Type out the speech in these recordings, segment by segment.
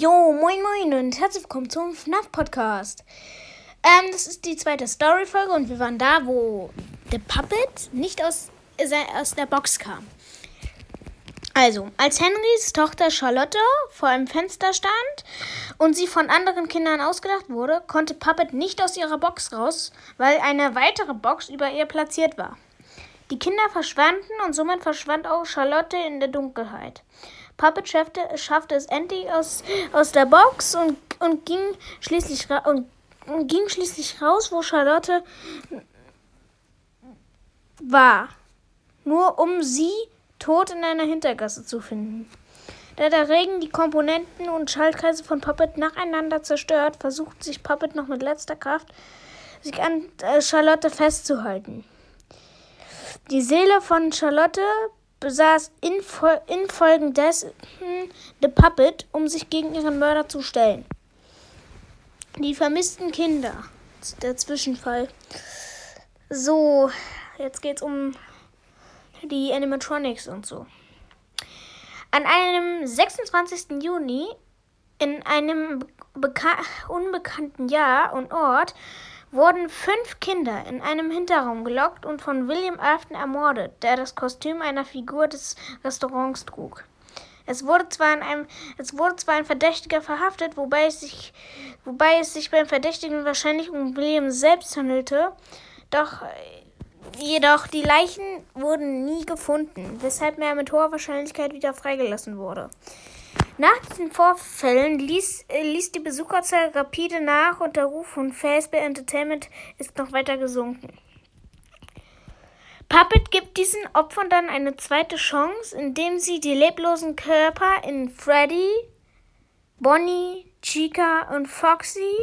Jo, moin moin und herzlich willkommen zum FNAF Podcast. Ähm, das ist die zweite Story-Folge und wir waren da, wo der Puppet nicht aus, äh, aus der Box kam. Also, als Henrys Tochter Charlotte vor einem Fenster stand und sie von anderen Kindern ausgedacht wurde, konnte Puppet nicht aus ihrer Box raus, weil eine weitere Box über ihr platziert war. Die Kinder verschwanden und somit verschwand auch Charlotte in der Dunkelheit. Puppet schaffte, schaffte es endlich aus, aus der Box und, und, ging schließlich und, und ging schließlich raus, wo Charlotte war. Nur um sie tot in einer Hintergasse zu finden. Da der Regen die Komponenten und Schaltkreise von Puppet nacheinander zerstört, versucht sich Puppet noch mit letzter Kraft, sich an äh, Charlotte festzuhalten. Die Seele von Charlotte besaß infol infolgedessen The Puppet, um sich gegen ihren Mörder zu stellen. Die vermissten Kinder. Der Zwischenfall. So, jetzt geht's um die Animatronics und so. An einem 26. Juni in einem unbekannten Jahr und Ort wurden fünf Kinder in einem Hinterraum gelockt und von William Afton ermordet, der das Kostüm einer Figur des Restaurants trug. Es wurde zwar, in einem, es wurde zwar ein Verdächtiger verhaftet, wobei es, sich, wobei es sich beim Verdächtigen wahrscheinlich um William selbst handelte, doch jedoch die Leichen wurden nie gefunden, weshalb er mit hoher Wahrscheinlichkeit wieder freigelassen wurde. Nach diesen Vorfällen ließ, äh, ließ die Besucherzahl rapide nach und der Ruf von Fazbear Entertainment ist noch weiter gesunken. Puppet gibt diesen Opfern dann eine zweite Chance, indem sie die leblosen Körper in Freddy, Bonnie, Chica und Foxy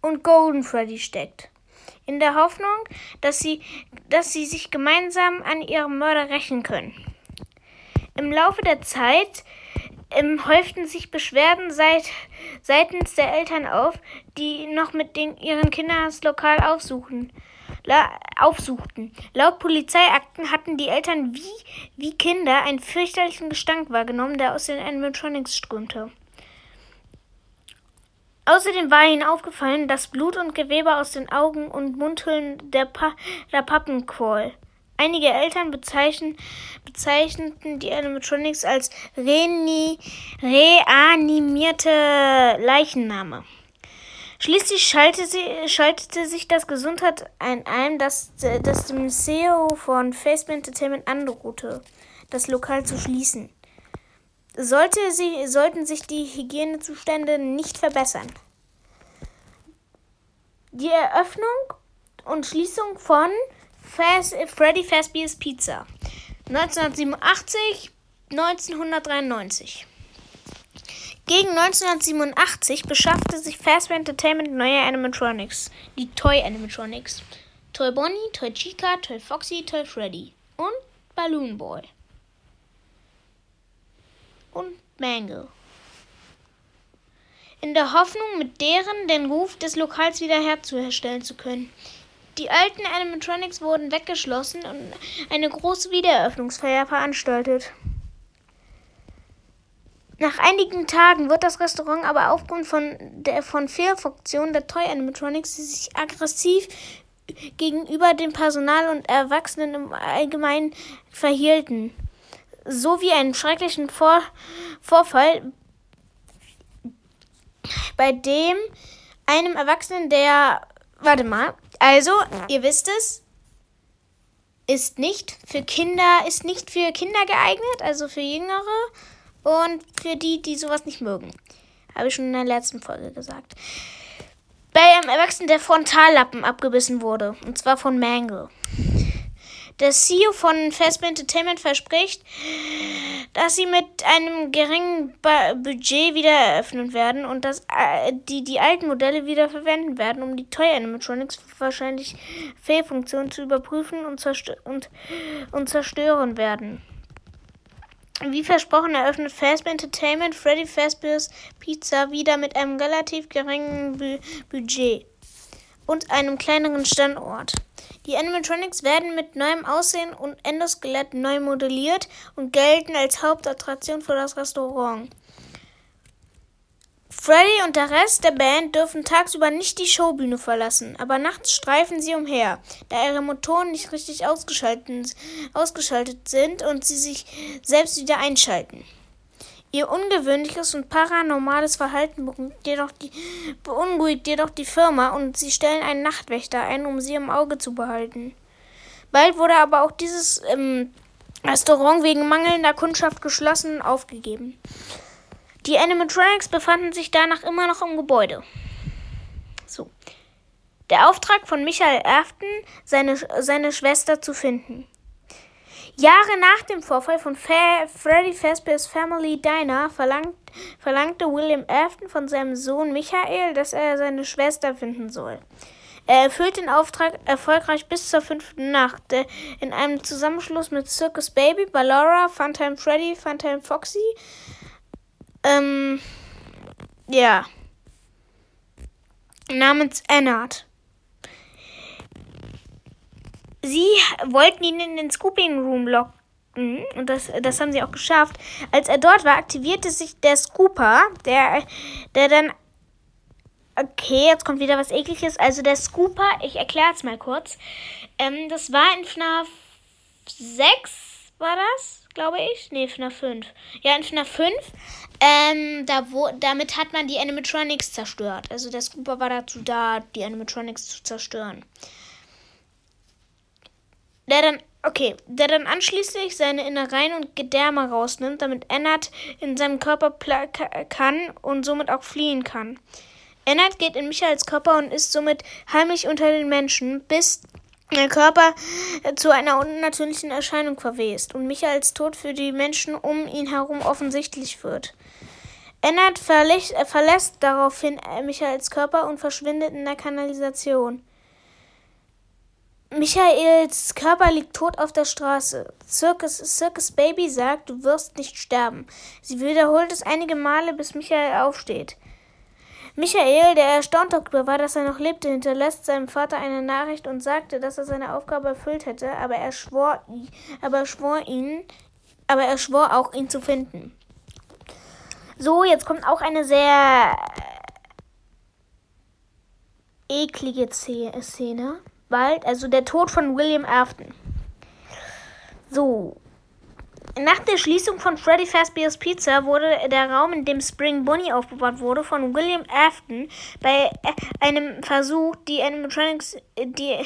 und Golden Freddy steckt. In der Hoffnung, dass sie, dass sie sich gemeinsam an ihrem Mörder rächen können. Im Laufe der Zeit ähm, häuften sich Beschwerden seit, seitens der Eltern auf, die noch mit den, ihren Kindern das Lokal aufsuchen, la, aufsuchten. Laut Polizeiakten hatten die Eltern wie, wie Kinder einen fürchterlichen Gestank wahrgenommen, der aus den Animatronics strömte. Außerdem war ihnen aufgefallen, dass Blut und Gewebe aus den Augen und Mundhüllen der, pa der Pappen quoll. Einige Eltern bezeichnen, bezeichneten die Animatronics als reani reanimierte Leichenname. Schließlich schaltete, schaltete, sich das Gesundheit ein, das, das dem CEO von Facebook Entertainment androhte, das Lokal zu schließen. Sollte sie, sollten sich die Hygienezustände nicht verbessern. Die Eröffnung und Schließung von Fast, Freddy Fazbear's Pizza. 1987, 1993. Gegen 1987 beschaffte sich Fazbear Entertainment neue Animatronics, die Toy Animatronics. Toy Bonnie, Toy Chica, Toy Foxy, Toy Freddy und Balloon Boy. Und Mangle. In der Hoffnung, mit deren den Ruf des Lokals wiederherstellen zu können. Die alten Animatronics wurden weggeschlossen und eine große Wiedereröffnungsfeier veranstaltet. Nach einigen Tagen wird das Restaurant aber aufgrund von der von Fehlfunktion der Toy Animatronics, die sich aggressiv gegenüber dem Personal und Erwachsenen im Allgemeinen verhielten, sowie einen schrecklichen Vor Vorfall, bei dem einem Erwachsenen, der warte mal, also, ihr wisst es, ist nicht für Kinder, ist nicht für Kinder geeignet, also für Jüngere und für die, die sowas nicht mögen. Habe ich schon in der letzten Folge gesagt. Bei einem Erwachsenen, der Frontallappen abgebissen wurde, und zwar von Mangle. Der CEO von Fazbear Entertainment verspricht, dass sie mit einem geringen ba Budget wieder eröffnen werden und dass äh, die die alten Modelle wieder verwenden werden, um die Toy Animatronics wahrscheinlich Fehlfunktionen zu überprüfen und, zerstö und, und zerstören werden. Wie versprochen eröffnet Fazbear Entertainment Freddy Fazbear's Pizza wieder mit einem relativ geringen Bu Budget und einem kleineren Standort. Die Animatronics werden mit neuem Aussehen und Endoskelett neu modelliert und gelten als Hauptattraktion für das Restaurant. Freddy und der Rest der Band dürfen tagsüber nicht die Showbühne verlassen, aber nachts streifen sie umher, da ihre Motoren nicht richtig ausgeschaltet, ausgeschaltet sind und sie sich selbst wieder einschalten. Ihr ungewöhnliches und paranormales Verhalten beunruhigt jedoch, die, beunruhigt jedoch die Firma und sie stellen einen Nachtwächter ein, um sie im Auge zu behalten. Bald wurde aber auch dieses ähm, Restaurant wegen mangelnder Kundschaft geschlossen und aufgegeben. Die Animatronics befanden sich danach immer noch im Gebäude. So. Der Auftrag von Michael Erften, seine, seine Schwester zu finden. Jahre nach dem Vorfall von Fa Freddy Fazbear's Family Diner verlangt, verlangte William Afton von seinem Sohn Michael, dass er seine Schwester finden soll. Er erfüllt den Auftrag erfolgreich bis zur fünften Nacht. In einem Zusammenschluss mit Circus Baby, Ballora, Funtime Freddy, Funtime Foxy ähm, ja, namens Ennard. Sie wollten ihn in den Scooping Room locken. Und das, das haben sie auch geschafft. Als er dort war, aktivierte sich der Scooper, der, der dann. Okay, jetzt kommt wieder was ekliges. Also der Scooper, ich erkläre es mal kurz. Ähm, das war in FNAF 6, war das, glaube ich? Nee, FNAF 5. Ja, in FNAF 5 ähm, da wo, damit hat man die Animatronics zerstört. Also der Scooper war dazu da, die Animatronics zu zerstören. Der dann, okay, der dann anschließend seine Innereien und Gedärme rausnimmt, damit Ennard in seinem Körper kann und somit auch fliehen kann. Ennard geht in Michaels Körper und ist somit heimlich unter den Menschen, bis der Körper zu einer unnatürlichen Erscheinung verwest und Michaels Tod für die Menschen um ihn herum offensichtlich wird. Ennard verlässt daraufhin Michaels Körper und verschwindet in der Kanalisation. Michaels Körper liegt tot auf der Straße. Circus, Circus Baby sagt, du wirst nicht sterben. Sie wiederholt es einige Male, bis Michael aufsteht. Michael, der erstaunt darüber war, dass er noch lebte, hinterlässt seinem Vater eine Nachricht und sagte, dass er seine Aufgabe erfüllt hätte, aber er schwor, aber er schwor ihn, aber er schwor auch, ihn zu finden. So, jetzt kommt auch eine sehr eklige Szene. Bald, also der Tod von William Afton. So. Nach der Schließung von Freddy Fazbear's Pizza wurde der Raum, in dem Spring Bonnie aufbewahrt wurde, von William Afton bei einem Versuch, die Animatronics, die,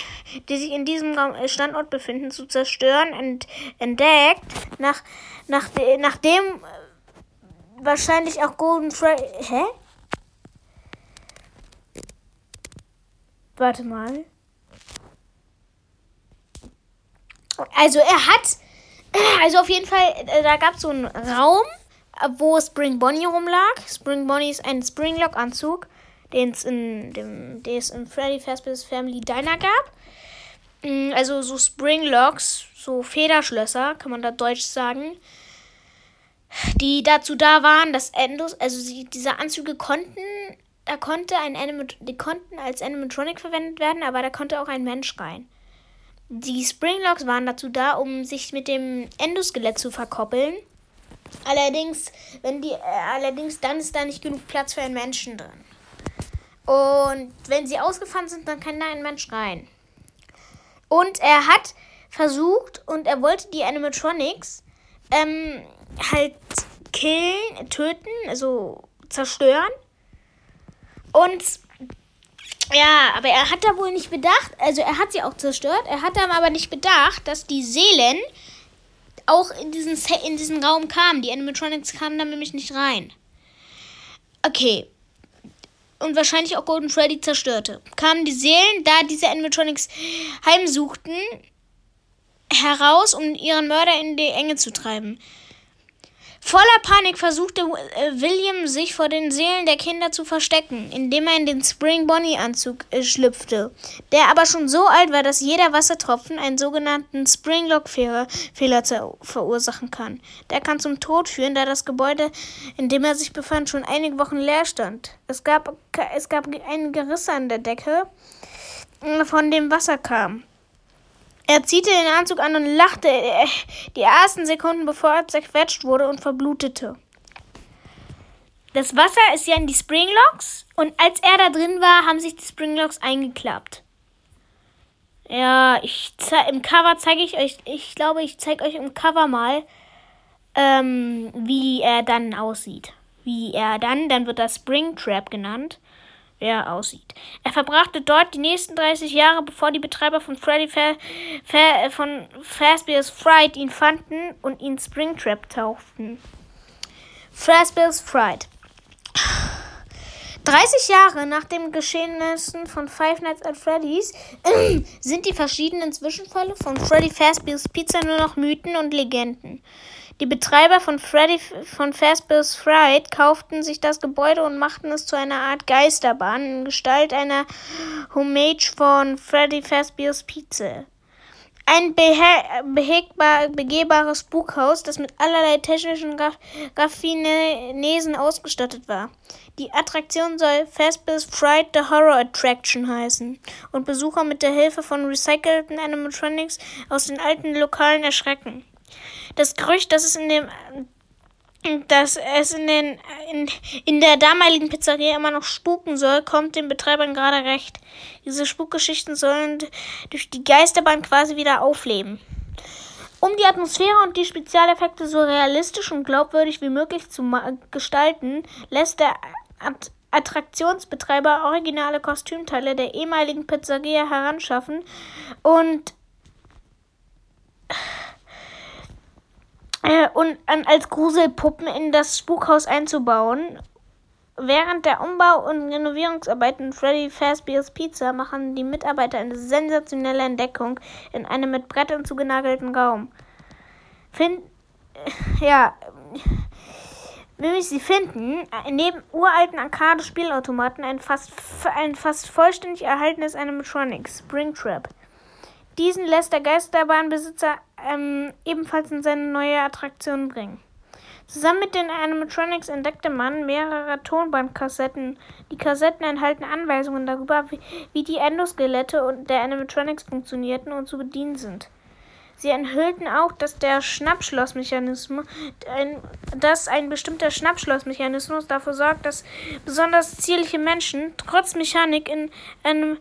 die sich in diesem Standort befinden, zu zerstören, entdeckt. Nach, nach, nachdem wahrscheinlich auch Golden Freddy. Hä? Warte mal. Also er hat. Also auf jeden Fall, äh, da gab es so einen Raum, wo Spring Bonnie rumlag. Spring Bonnie ist ein Springlock-Anzug, den es in dem, den es in Freddy Fazbear's Family Diner gab. Mm, also so Springlocks, so Federschlösser, kann man da deutsch sagen die dazu da waren, dass Endos, also sie, diese Anzüge konnten, da konnte ein Animat die konnten als Animatronic verwendet werden, aber da konnte auch ein Mensch rein. Die Springlocks waren dazu da, um sich mit dem Endoskelett zu verkoppeln. Allerdings, wenn die, äh, allerdings dann ist da nicht genug Platz für einen Menschen drin. Und wenn sie ausgefahren sind, dann kann da ein Mensch rein. Und er hat versucht und er wollte die Animatronics ähm, halt killen, töten, also zerstören. Und ja, aber er hat da wohl nicht bedacht, also er hat sie auch zerstört, er hat dann aber nicht bedacht, dass die Seelen auch in diesen, in diesen Raum kamen. Die Animatronics kamen da nämlich nicht rein. Okay. Und wahrscheinlich auch Golden Freddy zerstörte. Kamen die Seelen, da diese Animatronics heimsuchten, heraus, um ihren Mörder in die Enge zu treiben. Voller Panik versuchte äh, William, sich vor den Seelen der Kinder zu verstecken, indem er in den Spring Bonnie Anzug äh, schlüpfte, der aber schon so alt war, dass jeder Wassertropfen einen sogenannten Springlock-Fehler verursachen kann. Der kann zum Tod führen, da das Gebäude, in dem er sich befand, schon einige Wochen leer stand. Es gab, es gab einige Risse an der Decke, äh, von dem Wasser kam. Er ziehte den Anzug an und lachte äh, die ersten Sekunden, bevor er zerquetscht wurde und verblutete. das Wasser ist ja in die Springlocks und als er da drin war, haben sich die Springlocks eingeklappt. Ja, ich im Cover zeige ich euch, ich glaube, ich zeige euch im Cover mal, ähm, wie er dann aussieht. Wie er dann, dann wird das Springtrap genannt, wer aussieht. Er verbrachte dort die nächsten 30 Jahre, bevor die Betreiber von Freddy Fa Fa von Fazbear's Fright ihn fanden und ihn Springtrap tauften. Fazbear's Fright. 30 Jahre nach den Geschehnissen von Five Nights at Freddy's äh, sind die verschiedenen Zwischenfälle von Freddy Fazbear's Pizza nur noch Mythen und Legenden. Die Betreiber von Freddy von Fazbear's Fright kauften sich das Gebäude und machten es zu einer Art Geisterbahn in Gestalt einer Homage von Freddy Fazbear's Pizza. Ein behegbar, begehbares Spukhaus, das mit allerlei technischen Raffinesen ausgestattet war. Die Attraktion soll Fazbear's Fright the Horror Attraction heißen und Besucher mit der Hilfe von recycelten Animatronics aus den alten Lokalen erschrecken. Das Gerücht, dass es in dem dass es in, den, in, in der damaligen Pizzeria immer noch spuken soll, kommt den Betreibern gerade recht. Diese Spukgeschichten sollen durch die Geisterbahn quasi wieder aufleben. Um die Atmosphäre und die Spezialeffekte so realistisch und glaubwürdig wie möglich zu gestalten, lässt der At Attraktionsbetreiber originale Kostümteile der ehemaligen Pizzeria heranschaffen und äh, und als Gruselpuppen in das Spukhaus einzubauen. Während der Umbau- und Renovierungsarbeiten Freddy Fazbear's Pizza machen die Mitarbeiter eine sensationelle Entdeckung in einem mit Brettern zugenagelten Raum. Find, ja, nämlich sie finden neben uralten Arcade-Spielautomaten ein fast, ein fast vollständig erhaltenes Animatronic, Springtrap. Diesen lässt der Geisterbahnbesitzer ähm, ebenfalls in seine neue Attraktion bringen. Zusammen mit den Animatronics entdeckte man mehrere Tonbandkassetten. Die Kassetten enthalten Anweisungen darüber, wie, die Endoskelette und der Animatronics funktionierten und zu bedienen sind. Sie enthüllten auch, dass der Schnappschlossmechanismus, dass ein bestimmter Schnappschlossmechanismus dafür sorgt, dass besonders zierliche Menschen trotz Mechanik in einem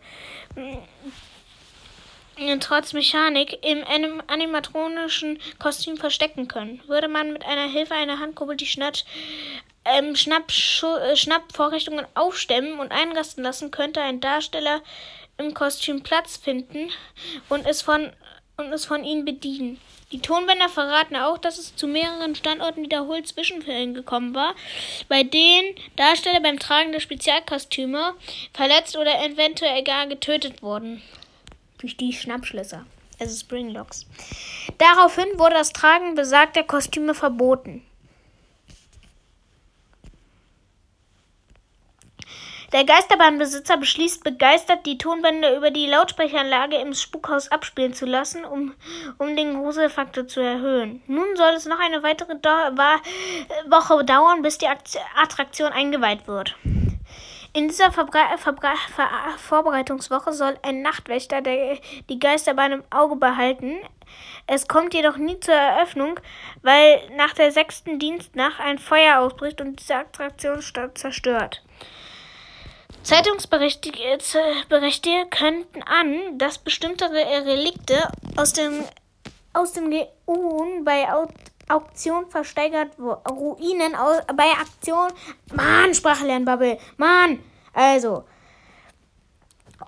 trotz Mechanik im anim animatronischen Kostüm verstecken können. Würde man mit einer Hilfe einer Handkurbel die Schnapp, ähm, äh, Schnappvorrichtungen aufstemmen und einrasten lassen, könnte ein Darsteller im Kostüm Platz finden und es von, und es von ihnen bedienen. Die Tonbänder verraten auch, dass es zu mehreren Standorten wiederholt Zwischenfällen gekommen war, bei denen Darsteller beim Tragen der Spezialkostüme verletzt oder eventuell gar getötet wurden durch die Schnappschlösser, also Springlocks. Daraufhin wurde das Tragen besagter Kostüme verboten. Der Geisterbahnbesitzer beschließt begeistert, die Tonbänder über die Lautsprecheranlage im Spukhaus abspielen zu lassen, um, um den Gruselfaktor zu erhöhen. Nun soll es noch eine weitere Do Woche dauern, bis die Attraktion eingeweiht wird. In dieser Verbre Verbre Ver Vorbereitungswoche soll ein Nachtwächter der, die Geisterbahn im Auge behalten. Es kommt jedoch nie zur Eröffnung, weil nach der sechsten Dienstnacht ein Feuer ausbricht und diese Attraktion zerstört. Zeitungsberichte könnten an, dass bestimmte Relikte aus dem, aus dem GUN bei Auktion versteigert. Ruinen bei Aktion. Mann, Sprachlernbubble. Mann. Also.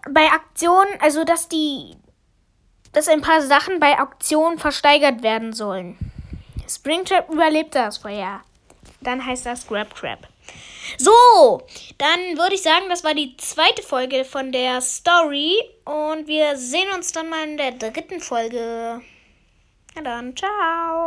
Bei Aktionen, also dass die. dass ein paar Sachen bei Auktionen versteigert werden sollen. Springtrap überlebt das vorher. Dann heißt das Grab Crab. So, dann würde ich sagen, das war die zweite Folge von der Story. Und wir sehen uns dann mal in der dritten Folge. Na dann, ciao.